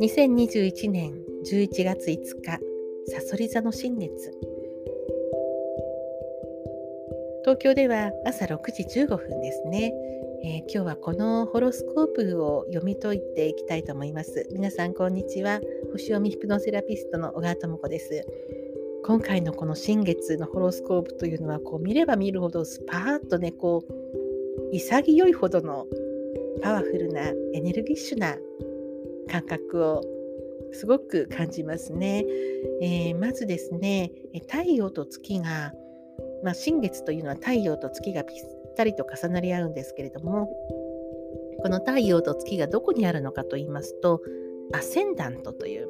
2021年11月5日さそり座の新月。東京では朝6時15分ですね、えー、今日はこのホロスコープを読み解いていきたいと思います。皆さんこんにちは。星読みヒプノセラピストの小川智子です。今回のこの新月のホロスコープというのはこう見れば見るほどスパーッとねこう潔いほどのパワフルなエネルギッシュな感覚をすごく感じますね。えー、まずですね太陽と月が、まあ、新月というのは太陽と月がぴったりと重なり合うんですけれどもこの太陽と月がどこにあるのかと言いますとアセンダントという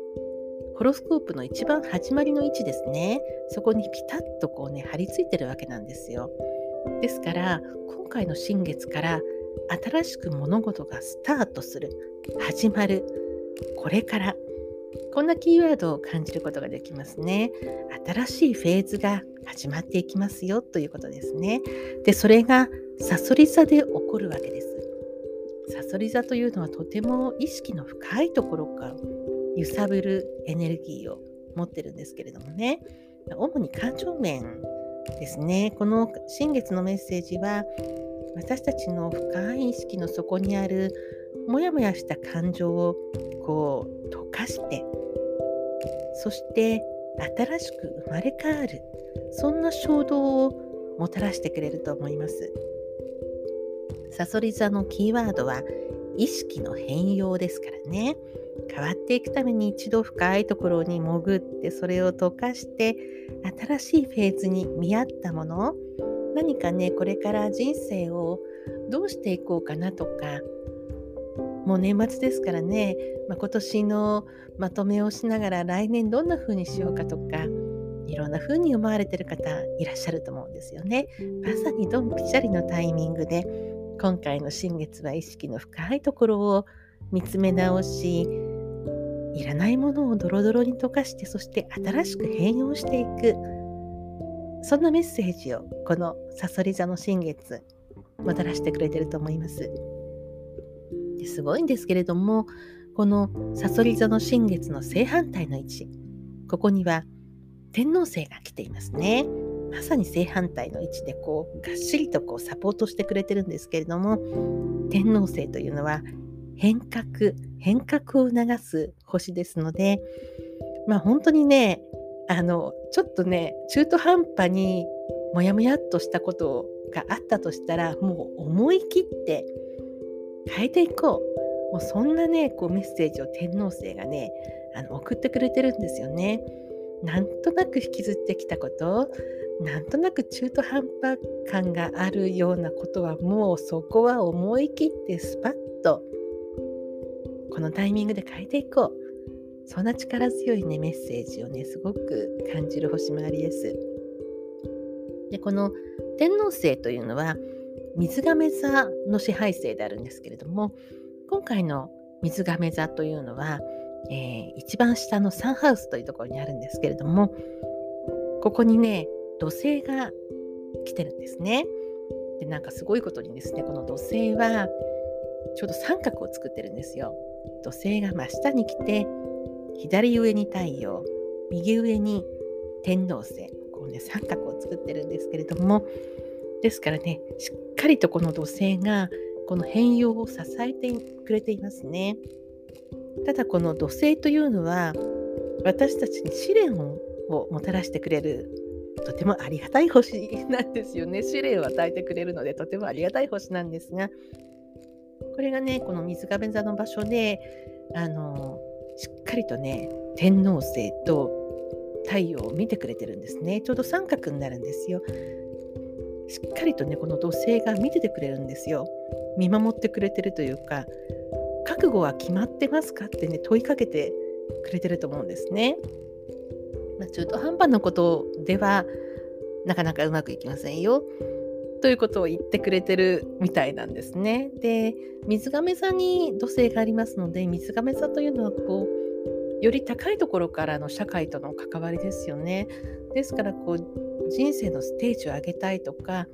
ホロスコープの一番始まりの位置ですねそこにピタッとこうね張り付いてるわけなんですよ。ですから今回の新月から新しく物事がスタートする始まるこれからこんなキーワードを感じることができますね。新しいフェーズが始まっていきますよということですね。で、それがサソリ座で起こるわけです。サソリ座というのはとても意識の深いところから揺さぶるエネルギーを持ってるんですけれどもね。主に感情面ですね。この新月のメッセージは私たちの深い意識の底にあるモヤモヤした感情をこう溶かしてそして新しく生まれ変わるそんな衝動をもたらしてくれると思います。さそり座のキーワードは意識の変容ですからね変わっていくために一度深いところに潜ってそれを溶かして新しいフェーズに見合ったもの。何かねこれから人生をどうしていこうかなとか。もう年末ですからね、まあ、今年のまとめをしながら来年どんな風にしようかとか。いろんな風に思われてる方いらっしゃると思うんですよね。まさにドンピシャリのタイミングで今回の新月は意識の深いところを見つめ直しいらないものをドロドロに溶かしてそして新しく変容していくそんなメッセージをこのさそり座の新月もたらしてくれてると思います。すごいんですけれどもこのさそり座の新月の正反対の位置ここには天王星が来ていますね。まさに正反対の位置でこうがっしりとこうサポートしてくれてるんですけれども天王星というのは変革変革を促す星ですのでまあ本当にねあのちょっとね中途半端にモヤモヤっとしたことがあったとしたらもう思い切って変えていこう。もうそんなね、こうメッセージを天皇星がね、あの送ってくれてるんですよね。なんとなく引きずってきたこと、なんとなく中途半端感があるようなことはもうそこは思い切ってスパッとこのタイミングで変えていこう。そんな力強いねメッセージをねすごく感じる星回りです。でこの天皇星というのは水亀座の支配性であるんですけれども今回の水亀座というのは、えー、一番下のサンハウスというところにあるんですけれどもここにね土星が来てるんですね。でなんかすごいことにですねこの土星はちょうど三角を作ってるんですよ。土星が真下に来て左上に太陽右上に天王星こうね三角を作ってるんですけれどもですからねしっかりとこの土星がこの変容を支えてくれていますね。ただこの土星というのは私たちに試練をもたらしてくれるとてもありがたい星なんですよね。試練を与えてくれるのでとてもありがたい星なんですがこれがねこの水亀座の場所であのしっかりとね天王星と太陽を見てくれてるんですね。ちょうど三角になるんですよ。しっかりとねこの土星が見ててくれるんですよ見守ってくれてるというか覚悟は決まってますかってね問いかけてくれてると思うんですね、まあ、中途半端なことではなかなかうまくいきませんよということを言ってくれてるみたいなんですね。で水亀座に土星がありますので水亀座というのはこうより高いところからの社会との関わりですよね。ですからこう人生のステージを上げたいとか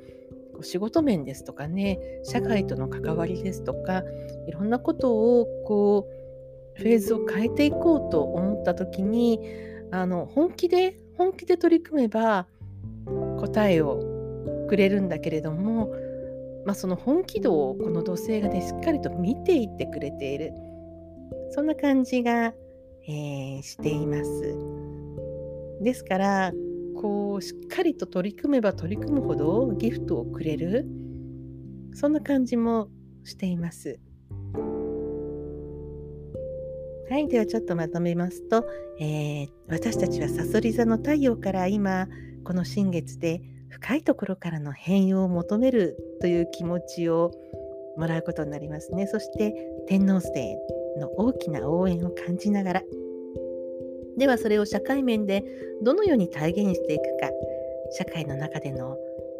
仕事面ですとかね社会との関わりですとかいろんなことをこうフェーズを変えていこうと思った時にあの本気で本気で取り組めば答えをくれるんだけれども、まあ、その本気度をこの土星がねしっかりと見ていってくれているそんな感じが、えー、しています。ですからこうしっかりと取り組めば取り組むほどギフトをくれるそんな感じもしています。はい、ではちょっとまとめますと、えー、私たちはさそり座の太陽から今この新月で深いところからの変容を求めるという気持ちをもらうことになりますね。そして天王星の大きな応援を感じながら。ではそれを社会面でどのように体現していくか。社会の中での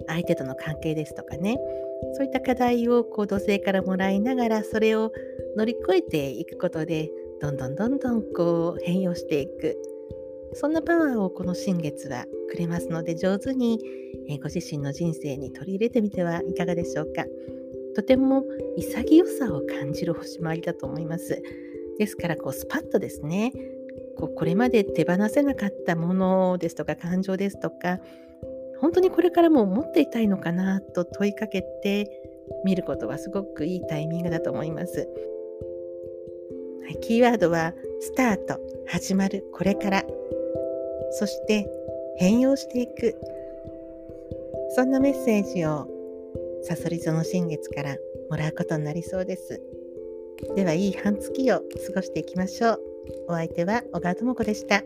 相手との関係ですとかね。そういった課題をこう土星からもらいながらそれを乗り越えていくことでどんどんどんどんこう変容していく。そんなパワーをこの新月はくれますので上手にご自身の人生に取り入れてみてはいかがでしょうか。とても潔さを感じる星回りだと思います。ですからこうスパッとですねこうこれまで手放せなかったものですとか感情ですとか本当にこれからも持っていたいのかなと問いかけてみることはすごくいいタイミングだと思います。キーワードはスタート、始まる、これから、そして変容していく。そんなメッセージをさそり座の新月からもらうことになりそうです。では、いい半月を過ごしていきましょう。お相手は小川智子でした。